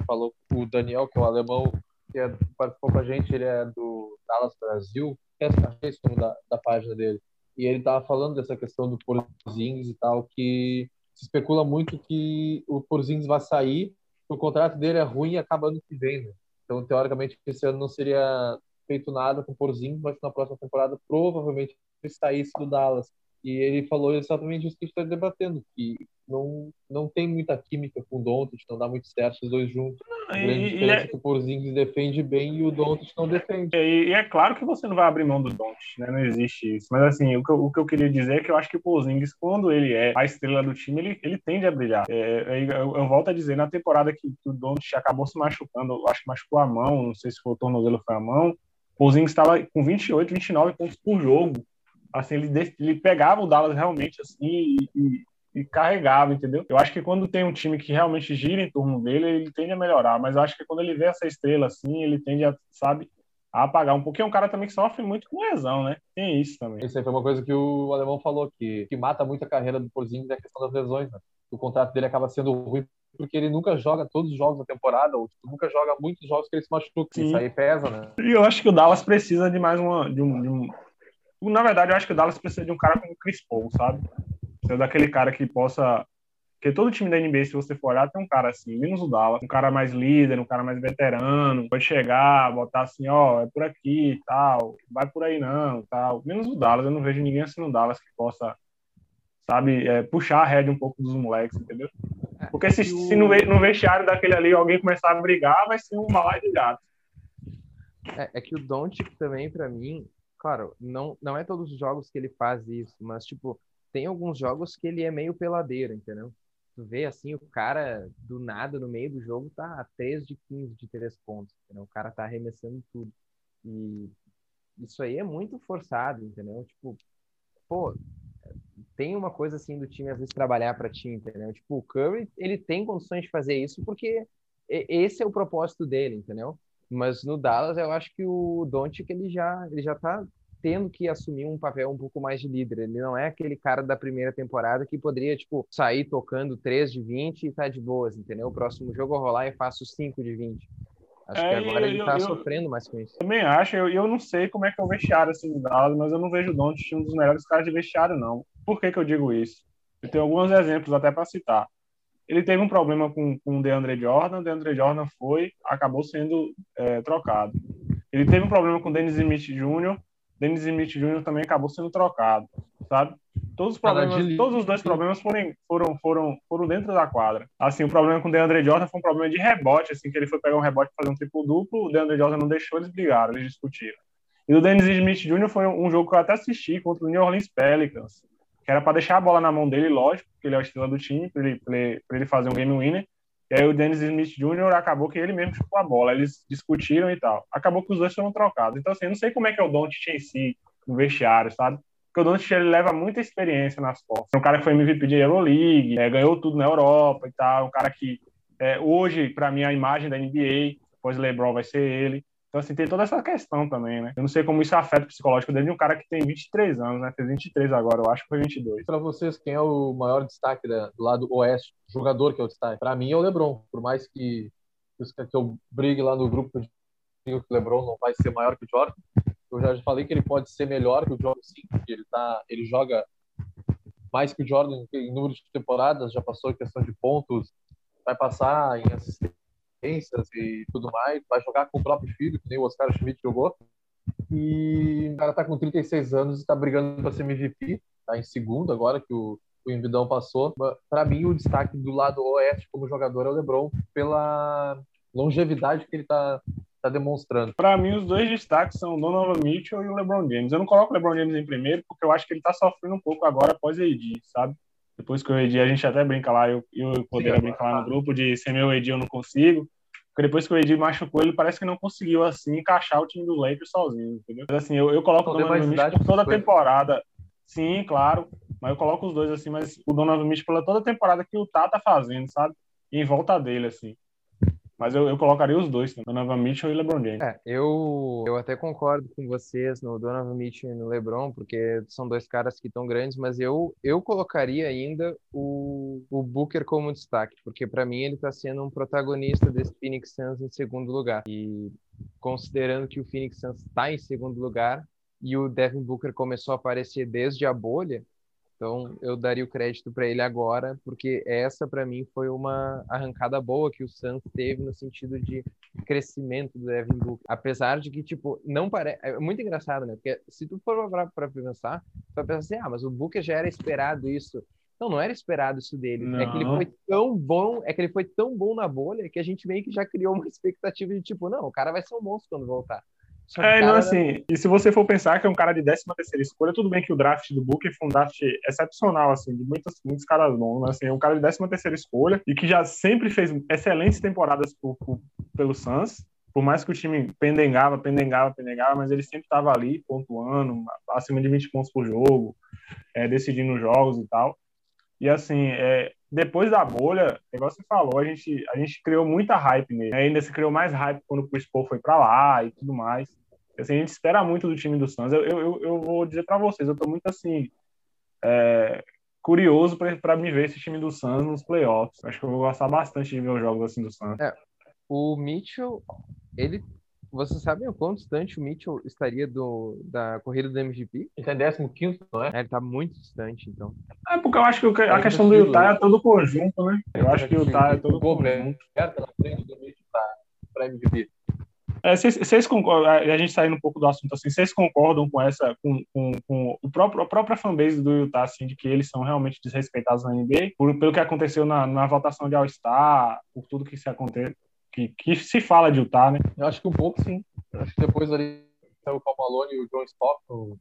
Falou o Daniel, que é um alemão, que é, participou com a gente. Ele é do Dallas Brasil. Que é esse o da, da página dele. E ele tava falando dessa questão do Porzingis e tal, que se especula muito que o Porzingis vai sair o contrato dele é ruim e acaba ano que vem, né? Então, teoricamente, esse ano não seria feito nada com o Porzingis, mas na próxima temporada provavelmente ele saísse do Dallas. E ele falou exatamente isso que a gente está debatendo, que não, não tem muita química com o Doncic, não dá muito certo os dois juntos. A grande E, e diferença é é, que o Porzingis defende bem e o Doncic não defende. e- e é claro que você não vai abrir mão do Doncic, né? Não existe isso. Mas assim, o que, eu, o que eu queria dizer é que eu acho que o Porzingis, quando ele é a estrela do time, ele, ele tende a brilhar. É, é, eu, eu volto a dizer, na temporada que, que o Doncic acabou se machucando, eu acho que machucou a mão, não sei se foi o tornozelo ou foi a mão, o Porzingis estava com 28, 29 pontos por jogo. Assim, ele, ele pegava o Dallas realmente assim e, e- carregava, entendeu? Eu acho que quando tem um time que realmente gira em torno dele, ele tende a melhorar. Mas eu acho que quando ele vê essa estrela assim, ele tende a, sabe, a apagar um pouquinho. É um cara também que sofre muito com lesão, né? Tem isso também. Isso aí foi uma coisa que o alemão falou, que, que mata muito a carreira do Porzingis é a questão das lesões, né? O contrato dele acaba sendo ruim porque ele nunca joga todos os jogos da temporada, ou nunca joga muitos jogos que ele se machuca. Sim. Isso aí pesa, né? E eu acho que o Dallas precisa de mais uma. De um, de um- Na verdade, eu acho que o Dallas precisa de um cara como o Chris Paul, sabe? Precisa daquele cara que possa. Porque todo time da NBA, se você for olhar, tem um cara assim, menos o Dallas, um cara mais líder, um cara mais veterano, pode chegar, botar assim, ó, é por aqui e tal, vai por aí não, tal. Menos o Dallas, eu não vejo ninguém assim no Dallas que possa, sabe, é, puxar a rédea um pouco dos moleques, entendeu? Porque se, se no, no vestiário daquele ali alguém começar a brigar, vai ser um malai de gato. É, é que o Doncic também, pra mim, claro, não, não é todos os jogos que ele faz isso, mas, tipo, tem alguns jogos que ele é meio peladeiro, entendeu? Tu vê, assim, o cara, do nada, no meio do jogo, tá a 3 de 15 de 3 pontos, entendeu? O cara tá arremessando tudo. E isso aí é muito forçado, entendeu? Tipo, pô, tem uma coisa, assim, do time, às vezes, trabalhar pra ti, entendeu? Tipo, o Curry, ele tem condições de fazer isso porque esse é o propósito dele, entendeu? Mas no Dallas eu acho que o Doncic ele já ele já tá tendo que assumir um papel um pouco mais de líder. Ele não é aquele cara da primeira temporada que poderia tipo sair tocando 3 de 20 e tá de boas, entendeu? O próximo jogo eu lá e faço 5 de 20. Acho É, que agora eu- ele tá eu- sofrendo mais com isso. Também acho, eu, eu não sei como é que é o vestiário assim do Dallas, mas eu não vejo o Doncic um dos melhores caras de vestiário, não. Por que, que eu digo isso? Eu tenho alguns exemplos até para citar. Ele teve um problema com, com o DeAndre Jordan, o DeAndre Jordan foi, acabou sendo é, trocado. Ele teve um problema com o Dennis Smith Jr., Dennis Smith Jr. também acabou sendo trocado, sabe? Todos os Cara, problemas, de- todos os dois problemas foram, foram, foram, foram dentro da quadra. Assim, o problema com o DeAndre Jordan foi um problema de rebote, assim, que ele foi pegar um rebote para fazer um triplo duplo, o DeAndre Jordan não deixou, eles brigaram, eles discutiram. E o Dennis Smith Jr. foi um jogo que eu até assisti contra o New Orleans Pelicans, que era para deixar a bola na mão dele, lógico, porque ele é o estrela do time, para ele, ele, ele fazer um game winner. E aí o Dennis Smith Jr. acabou que ele mesmo chutou a bola, eles discutiram e tal. Acabou que os dois foram trocados. Então, assim, eu não sei como é que é o Doncic em si, no vestiário, sabe? Porque o Doncic ele leva muita experiência nas costas. Um cara que foi MVP de Euroleague, é, ganhou tudo na Europa e tal. Um cara que, é, hoje, para mim, a imagem da NBA, depois LeBron vai ser ele. Então, assim, tem toda essa questão também, né? Eu não sei como isso afeta o psicológico dele de um cara que tem 23 anos, né? Fez 23 agora, eu acho que foi 22. Para vocês, quem é o maior destaque do lado oeste? Jogador que é o destaque? Para mim é o LeBron. Por mais que, que eu brigue lá no grupo digo que o LeBron não vai ser maior que o Jordan, eu já falei que ele pode ser melhor que o Jordan, sim, porque ele, tá, ele joga mais que o Jordan em número de temporadas, já passou em questão de pontos, vai passar em assistências e tudo mais, vai jogar com o próprio filho, que nem o Oscar Schmidt jogou. E o cara tá com 36 anos e tá brigando para ser MVP, tá em segundo agora que o, o Embidão passou. Para mim, o destaque do lado oeste como jogador é o LeBron pela longevidade que ele tá, tá demonstrando. Para mim, os dois destaques são o Donovan Mitchell e o LeBron James. Eu não coloco o LeBron James em primeiro porque eu acho que ele tá sofrendo um pouco agora após o AD, sabe? Depois que o AD, a gente até brinca lá, eu, eu Poder Sim, brinca lá no grupo de sem meu AD eu não consigo. Porque depois que o AD machucou, ele parece que não conseguiu, assim, encaixar o time do Lakers sozinho, entendeu? Mas, assim, eu, eu coloco o tem Donovan Mitchell por toda a temporada. Sim, claro. Mas eu coloco os dois, assim, mas o Donovan Mitchell pela toda a temporada que o Tá tá fazendo, sabe? E em volta dele, assim. Mas eu, eu colocaria os dois, né? Donovan Mitchell e LeBron James. É, eu, eu até concordo com vocês no Donovan Mitchell e no LeBron, porque são dois caras que estão grandes, mas eu, eu colocaria ainda o, o Booker como destaque, porque para mim ele está sendo um protagonista desse Phoenix Suns em segundo lugar. E considerando que o Phoenix Suns está em segundo lugar e o Devin Booker começou a aparecer desde a bolha, então eu daria o crédito para ele agora, porque essa para mim foi uma arrancada boa que o Suns teve no sentido de crescimento do Devin Booker. Apesar de que, tipo, não parece. É muito engraçado, né? Porque se tu for para pensar, tu vai pensar assim, ah, mas o Booker já era esperado isso. Não, não era esperado isso dele. É que ele Não. foi tão bom, é que ele foi tão bom na bolha que a gente meio que já criou uma expectativa de tipo, não, o cara vai ser um monstro quando voltar. É, cara não, assim, e se você for pensar que é um cara de 13 terceira escolha, tudo bem que o draft do Booker foi um draft excepcional, assim, de muitos, muitos caras bons, mas assim, é um cara de 13 terceira escolha e que já sempre fez excelentes temporadas por- por- pelo Suns, por mais que o time pendengava, pendengava, pendengava, mas ele sempre estava ali, pontuando, acima de 20 pontos por jogo, é, decidindo jogos e tal. E assim, é, depois da bolha, igual você falou, a gente, a gente criou muita hype nele. Ainda se criou mais hype quando o Chris Paul foi para lá e tudo mais. Assim, a gente espera muito do time do Suns. Eu, eu, eu- vou dizer para vocês, eu tô muito assim é, curioso para me ver esse time do Suns nos playoffs. Acho que eu vou gostar bastante de ver os jogos assim do Suns. O Mitchell, ele. Vocês sabem o quão distante o Mitchell estaria do, da corrida do MVP? Ele tá em 15, não é? É, ele tá muito distante, então. É porque eu acho que a É questão do impossível, Utah né? é todo conjunto, né? Eu acho que o Utah é todo conjunto. na frente do Mitchell MVP. É, vocês, vocês concordam, a gente saindo um pouco do assunto assim, vocês concordam com essa, com, com, com o próprio, a própria fanbase do Utah, assim, de que eles são realmente desrespeitados na NBA, por, pelo que aconteceu na, na votação de All-Star, por tudo que se acontece, que, que se fala de Utah, né? Eu acho que um pouco sim. Eu acho que depois ali saiu o Cal Malone e o John Stockton.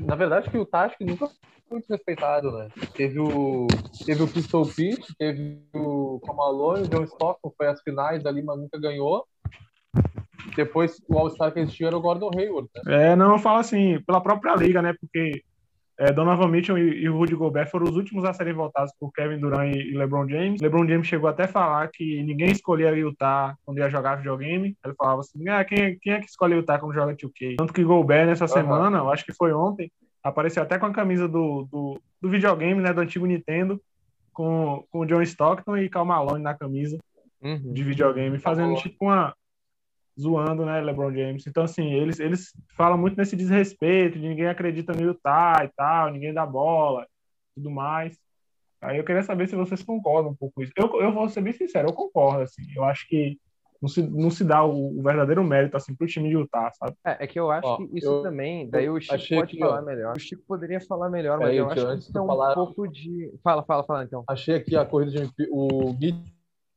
Na verdade, que o Utah acho que nunca foi muito respeitado, né? Teve o, teve o Pistol Pete, teve o Cal Malone, o John Stockton foi às finais ali, mas nunca ganhou. Depois o All-Star que eles tinham era o Gordon Hayward, né? É, não, eu falo assim, pela própria liga, né? Porque é, Donovan Mitchell e, e o Rudy Gobert foram os últimos a serem votados por Kevin Durant e, e LeBron James. LeBron James chegou até a falar que ninguém escolhia Utah quando ia jogar videogame. Ele falava assim, ah, quem, quem é que escolhe Utah quando joga 2K? Tanto que Gobert nessa semana, eu acho que foi ontem, apareceu até com a camisa do, do, do videogame, né? Do antigo Nintendo, com, com o John Stockton e Cal Malone na camisa Uhum. de videogame, fazendo tipo uma. Zoando, né, LeBron James. Então, assim, eles, eles falam muito nesse desrespeito, de ninguém acredita no Utah e tal, ninguém dá bola, tudo mais. Aí eu queria saber se vocês concordam um pouco com isso. Eu, eu vou ser bem sincero, eu concordo, assim. Eu acho que não se, não se dá o, o verdadeiro mérito, assim, pro time de Utah, sabe? É, é que eu acho Ó, que isso eu- também, daí o Chico pode que, falar melhor. O Chico poderia falar melhor, mas Peraí, eu acho que antes isso é um falar- pouco de. Fala, fala, fala então. Achei aqui a corrida de. O Mitchell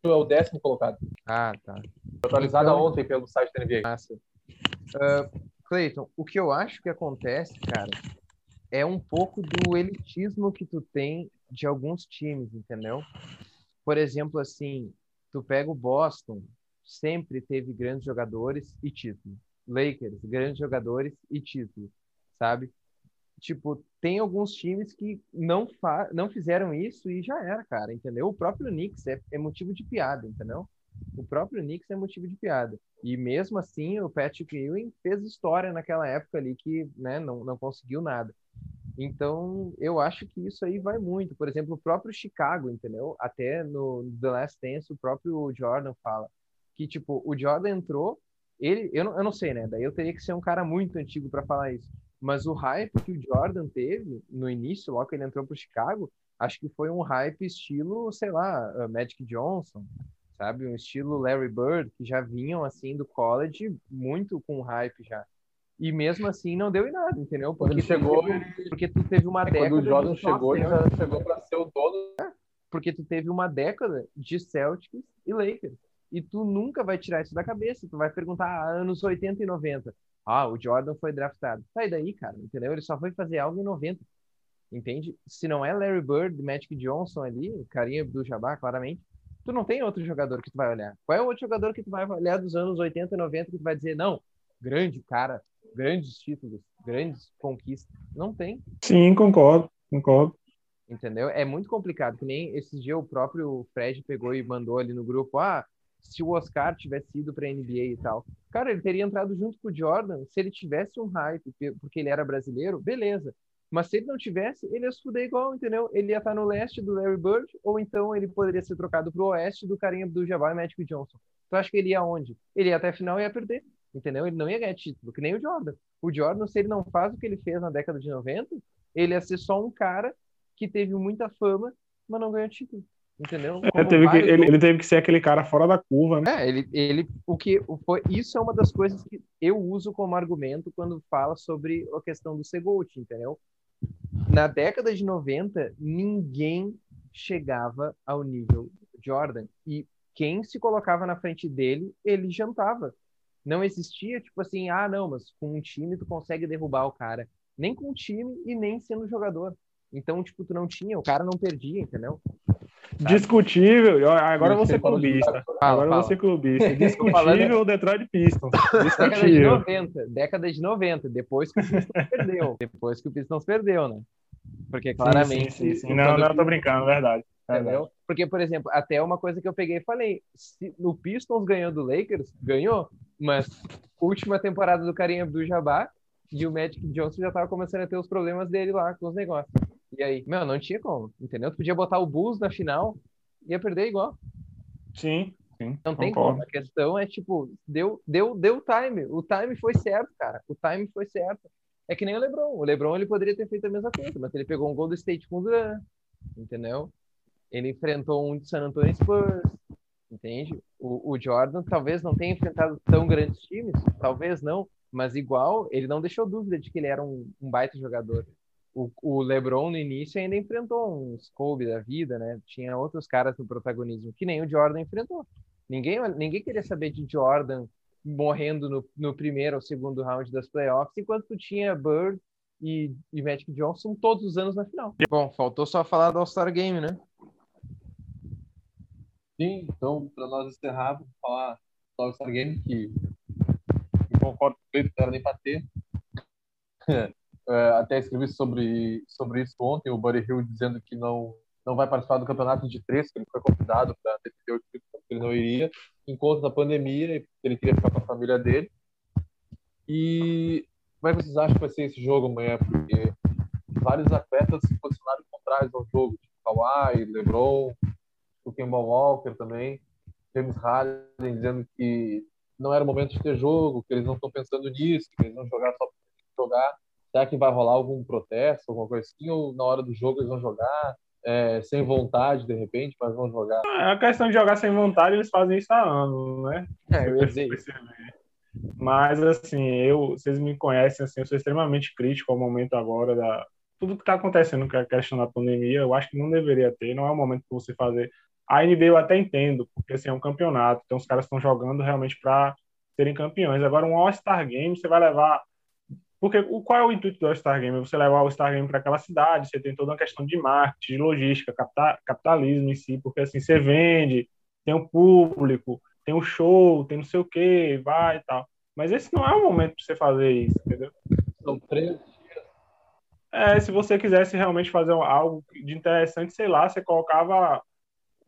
é o décimo colocado. Ah, tá. Atualizada Então- ontem pelo site da NBA. Massa. Ah, Clayton, o que eu acho que acontece, cara, é um pouco do elitismo que tu tem de alguns times, entendeu? Por exemplo, assim, tu pega o Boston, sempre teve grandes jogadores e título. Lakers, grandes jogadores e título, sabe? Tipo, tem alguns times que não, não fizeram isso e já era, cara, entendeu? O próprio Knicks é, é motivo de piada, entendeu? O próprio Knicks é motivo de piada. E mesmo assim, o Patrick Ewing fez história naquela época ali que né, não, não conseguiu nada. Então, eu acho que isso aí vai muito. Por exemplo, o próprio Chicago, entendeu? Até no The Last Dance, o próprio Jordan fala que, tipo, o Jordan entrou, ele, eu não, eu não sei, né? Daí eu teria que ser um cara muito antigo para falar isso. Mas o hype que o Jordan teve no início, logo que ele entrou pro Chicago, acho que foi um hype estilo, sei lá, uh, Magic Johnson, sabe? Um estilo Larry Bird, que já vinham, assim, do college muito com hype já. E mesmo assim não deu em nada, entendeu? Quando ele chegou, teve- porque tu teve uma É, década quando o Jordan chegou, ele já chegou para ser o dono. porque tu teve uma década de Celtics e Lakers. E tu nunca vai tirar isso da cabeça. Tu vai perguntar ah, anos 80 e 90. Ah, o Jordan foi draftado. Sai daí, cara, entendeu? Ele só foi fazer algo em 90. Entende? Se não é Larry Bird, Magic Johnson ali, carinha do Jabá, claramente, tu não tem outro jogador que tu vai olhar. Qual é o outro jogador que tu vai olhar dos anos 80 e 90 que tu vai dizer, não, grande cara, grandes títulos, grandes conquistas? Não tem. Sim, concordo, concordo. Entendeu? É muito complicado, que nem esses dias o próprio Fred pegou e mandou ali no grupo, ah, se o Oscar tivesse ido para NBA e tal. Cara, ele teria entrado junto com o Jordan se ele tivesse um hype, pe- porque ele era brasileiro, beleza. Mas se ele não tivesse, ele ia se fuder igual, entendeu? Ele ia estar no leste do Larry Bird, ou então ele poderia ser trocado pro oeste do carinha do Jabbar Magic Johnson. Tu acha que ele ia aonde? Ele ia até a final e ia perder, entendeu? Ele não ia ganhar título, que nem o Jordan. O Jordan, se ele não faz o que ele fez na década de 90, ele ia ser só um cara que teve muita fama, mas não ganhou título. Entendeu? É, teve que, ele, ele teve que ser aquele cara fora da curva, né? É, ele, ele, o que o- foi, isso é uma das coisas que eu uso como argumento quando fala sobre a questão do ser GOAT, entendeu? na década de 90, ninguém chegava ao nível Jordan. E quem se colocava na frente dele, ele jantava. Não existia, tipo assim, ah, não, mas com um time tu consegue derrubar o cara. Nem com um time e nem sendo jogador. Então, tipo, tu não tinha, o cara não perdia, entendeu? Discutível, agora você clubista. Fala, Agora fala. você clubista. Discutível o Detroit Pistons. Década de Discutível. 90, década de 90, depois que o Pistons perdeu. Depois que o Pistons perdeu, né? Porque claramente. Sim, sim, sim. Não, não, eu tô brincando, verdade. verdade. Entendeu? Porque, por exemplo, até uma coisa que eu peguei e falei: se o Pistons ganhou do Lakers, ganhou, mas última temporada do Kareem Abdul-Jabbar e o Magic Johnson já tava começando a ter os problemas dele lá com os negócios. E aí, meu, não tinha como, entendeu? Tu podia botar o Bulls na final, ia perder igual. Sim, sim. Não tem concordo. como. A questão é, tipo, deu, deu, deu time. O time foi certo, cara. O time foi certo. É que nem o LeBron. O LeBron, ele poderia ter feito a mesma coisa, mas ele pegou um Golden State com o Durant, entendeu? Ele enfrentou um de San Antonio Spurs, entende? O, o Jordan talvez não tenha enfrentado tão grandes times, talvez não, mas igual, ele não deixou dúvida de que ele era um, um baita jogador. O, o LeBron no início ainda enfrentou uns Kobe da vida, né? Tinha outros caras no protagonismo que nem o Jordan enfrentou. Ninguém, ninguém queria saber de Jordan morrendo no, no primeiro ou segundo round das playoffs, enquanto tu tinha Bird e, e Magic Johnson todos os anos na final. Bom, faltou só falar do All-Star Game, né? Sim, então, para nós encerrar, vamos falar do All-Star Game, que eu concordo com ele, não era nem para ter. É, até escrevi sobre, sobre isso ontem, o Buddy Hill dizendo que não, não vai participar do campeonato de três, que ele foi convidado para defender o título, que ele não iria, em conta da pandemia, ele queria ficar com a família dele. E como é que vocês acham que vai ser esse jogo amanhã? Porque vários atletas se posicionaram contrários ao jogo, tipo Kawhi, LeBron, o Kemba Walker também, James Harden dizendo que não era o momento de ter jogo, que eles não estão pensando nisso, que eles vão jogar só para jogar. Será que vai rolar algum protesto, alguma coisa assim? Ou na hora do jogo eles vão jogar é, sem vontade, de repente, mas vão jogar? É a questão de jogar sem vontade, eles fazem isso há anos, né? É, eu ia dizer isso. Mas, assim, eu, vocês me conhecem, assim, eu sou extremamente crítico ao momento agora da tudo que está acontecendo com a questão da pandemia. Eu acho que não deveria ter, não é o momento para você fazer. A NBA eu até entendo, porque assim, é um campeonato, então os caras estão jogando realmente para serem campeões. Agora, um All-Star Game, você vai levar. Porque o, qual é o intuito do All-Star Game? Você levar o All-Star Game para aquela cidade, você tem toda uma questão de marketing, de logística, capta, capitalismo em si, porque assim, você vende, tem o público, tem o show, tem não sei o que, vai e tal. Mas esse não é o momento para você fazer isso, entendeu? São três. É, se você quisesse realmente fazer algo de interessante, sei lá, você colocava,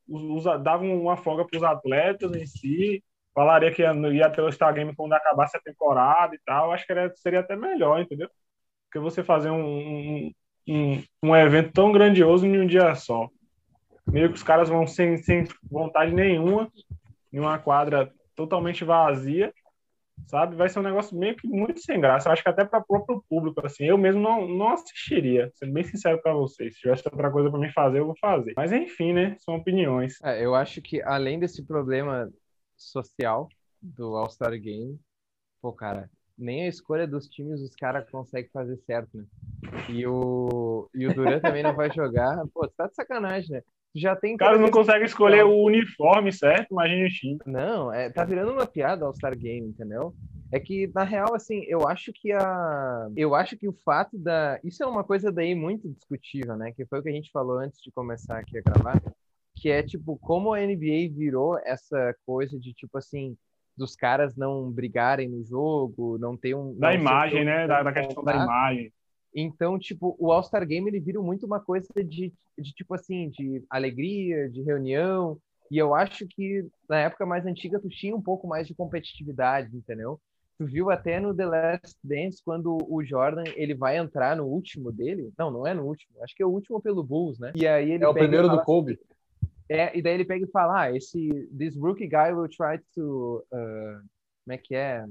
os, os- dava uma folga para os atletas em si, falaria que ia, ter o Star Game quando acabasse a temporada e tal, acho que seria até melhor, entendeu? Porque você fazer um, um, um, evento tão grandioso em um dia só. Meio que os caras vão sem, sem vontade nenhuma, em uma quadra totalmente vazia, sabe? Vai ser um negócio meio que muito sem graça. Acho que até para o próprio público, assim, eu mesmo não, não assistiria, sendo bem sincero para vocês. Se tivesse outra coisa para mim fazer, eu vou fazer. Mas enfim, né? São opiniões. É, eu acho que além desse problema social do All-Star Game, pô, cara, nem a escolha dos times os caras conseguem fazer certo, né? E o, e o Duran também não vai jogar. Pô, tá de sacanagem, né? Já tem Os caras não conseguem escolher o uniforme certo, imagine o time. Não, é, tá virando uma piada All-Star Game, entendeu? É que, na real, assim, eu acho que a. Eu acho que o fato da. Isso é uma coisa daí muito discutível, né? Que foi o que a gente falou antes de começar aqui a gravar. Que é, tipo, como a NBA virou essa coisa de, tipo assim, dos caras não brigarem no jogo, não ter um. Da imagem, né? Da, da tão questão da imagem. Então, tipo, o All-Star Game ele vira muito uma coisa de, de tipo assim, de alegria, de reunião. E eu acho que na época mais antiga tu tinha um pouco mais de competitividade, entendeu? Tu viu até no The Last Dance quando o Jordan ele vai entrar no último dele? Não, não é no último. Acho que é o último pelo Bulls, né? E aí ele É o primeiro do Kobe. É, e daí ele pega e fala, ah, esse this rookie guy will try to uh, como é que é?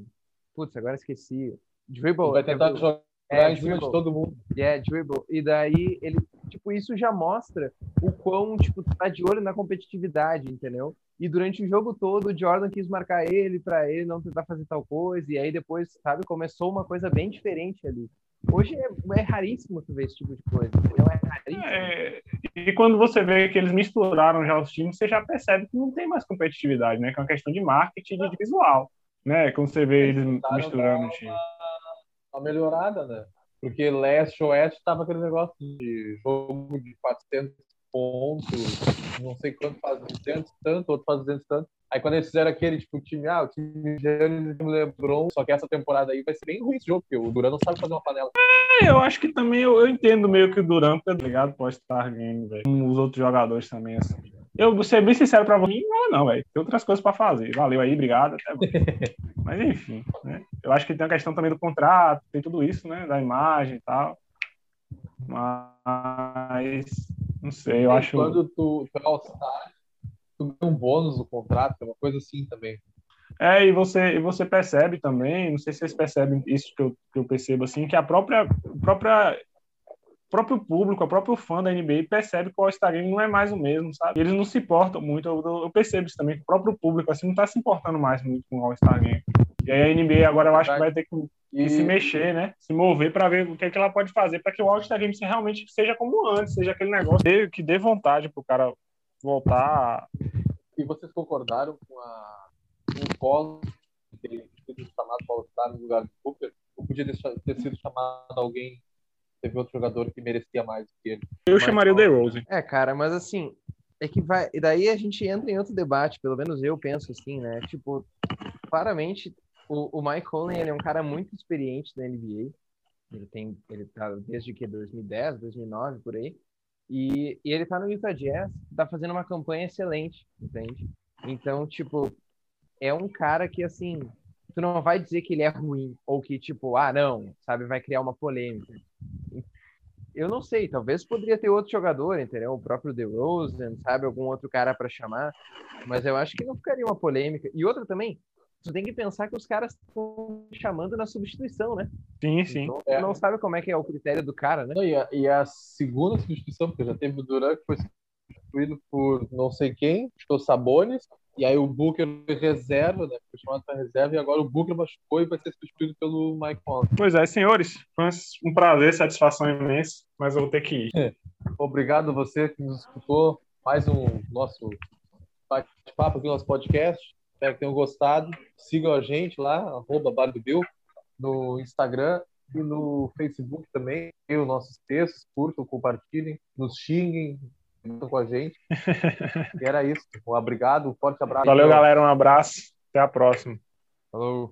Putz, agora esqueci. Dribble. Ele vai tentar dribble- jogar é, em cima de todo mundo. É, dribble. E daí ele, tipo, isso já mostra o quão, tipo, tá de olho na competitividade, entendeu? E durante o jogo todo, o Jordan quis marcar ele pra ele não tentar fazer tal coisa, e aí depois, sabe, começou uma coisa bem diferente ali. Hoje é, é raríssimo tu ver esse tipo de coisa. Não é raríssimo. É, e quando você vê que eles misturaram já os times, você já percebe que não tem mais competitividade, né? Que é uma questão de marketing e de visual, né? Quando você vê eles tentaram misturando dar o time. Uma, uma melhorada, né? Porque leste oeste tava aquele negócio de jogo de 400 pontos, não sei quanto faz 200 tanto, outro faz 200 tanto. Aí quando eles fizeram aquele, tipo, time, ah, o time Giannis e LeBron, só que essa temporada aí vai ser bem ruim esse jogo, porque o Duran não sabe fazer uma panela. É, eu acho que também eu, eu entendo meio que o Durant é ligado pro Star Game, velho. Os outros jogadores também, assim. Eu vou ser bem sincero pra você, não, não, velho. Tem outras coisas pra fazer. Valeu aí, obrigado. Mas enfim, né? Eu acho que tem a questão também do contrato, tem tudo isso, né? Da imagem e tal. Mas não sei, eu E acho. Quando tu, tu é All-Star, tu ganha um bônus no contrato, é uma coisa assim também. É, e você, e você percebe também, não sei se vocês percebem isso que eu, que eu percebo assim, que a própria, a própria próprio público, o próprio fã da NBA percebe que o All-Star Game não é mais o mesmo, sabe? Eles não se importam muito, eu, eu percebo isso também, que o próprio público assim não tá se importando mais muito com o All-Star Game. E aí a NBA agora eu acho que vai ter que, que se mexer, né? Se mover para ver o que, é que ela pode fazer para que o All-Star Game realmente seja como antes, seja aquele negócio que dê, vontade pro cara voltar E vocês concordaram com, a, com o Collins ter sido chamado para All-Star no lugar do Booker? Ou podia ter sido chamado alguém, teve outro jogador que merecia mais do que ele? Eu chamaria o DeRozan. É, cara, mas assim, é que vai. E daí a gente entra em outro debate, pelo menos eu penso assim, né? Tipo, claramente o, o Mike Conley ele é um cara muito experiente na NBA. Ele tem, ele tá desde que 2010, 2009 por aí. E, e ele tá no Utah Jazz, tá fazendo uma campanha excelente, entende? Então, tipo, é um cara que assim, tu não vai dizer que ele é ruim ou que tipo, ah, não, sabe, vai criar uma polêmica. Eu não sei, talvez poderia ter outro jogador, entendeu? O próprio DeRozan, sabe, algum outro cara para chamar, mas eu acho que não ficaria uma polêmica. E outra também, tu tem que pensar que os caras estão chamando na substituição, né? Sim, sim. Então, É. não sabe como é que é o critério do cara, né? Não, e, a, e a segunda substituição, porque já teve o Durant que foi substituído por não sei quem, estou Sabonis, e aí o Booker reserva, né? Foi chamado para reserva, e agora o Booker machucou e vai ser substituído pelo Mike Conley. Pois é, senhores, foi um prazer, satisfação imensa, mas eu vou ter que ir. Obrigado a você que nos escutou. Mais um nosso bate-papo aqui no nosso podcast. Espero que tenham gostado. Sigam a gente lá, arroba Bill, no Instagram e no Facebook também. E os nossos textos, curtam, compartilhem, nos xinguem, com a gente. E era isso. Obrigado, um forte abraço. Valeu, galera, um abraço, até a próxima. Falou.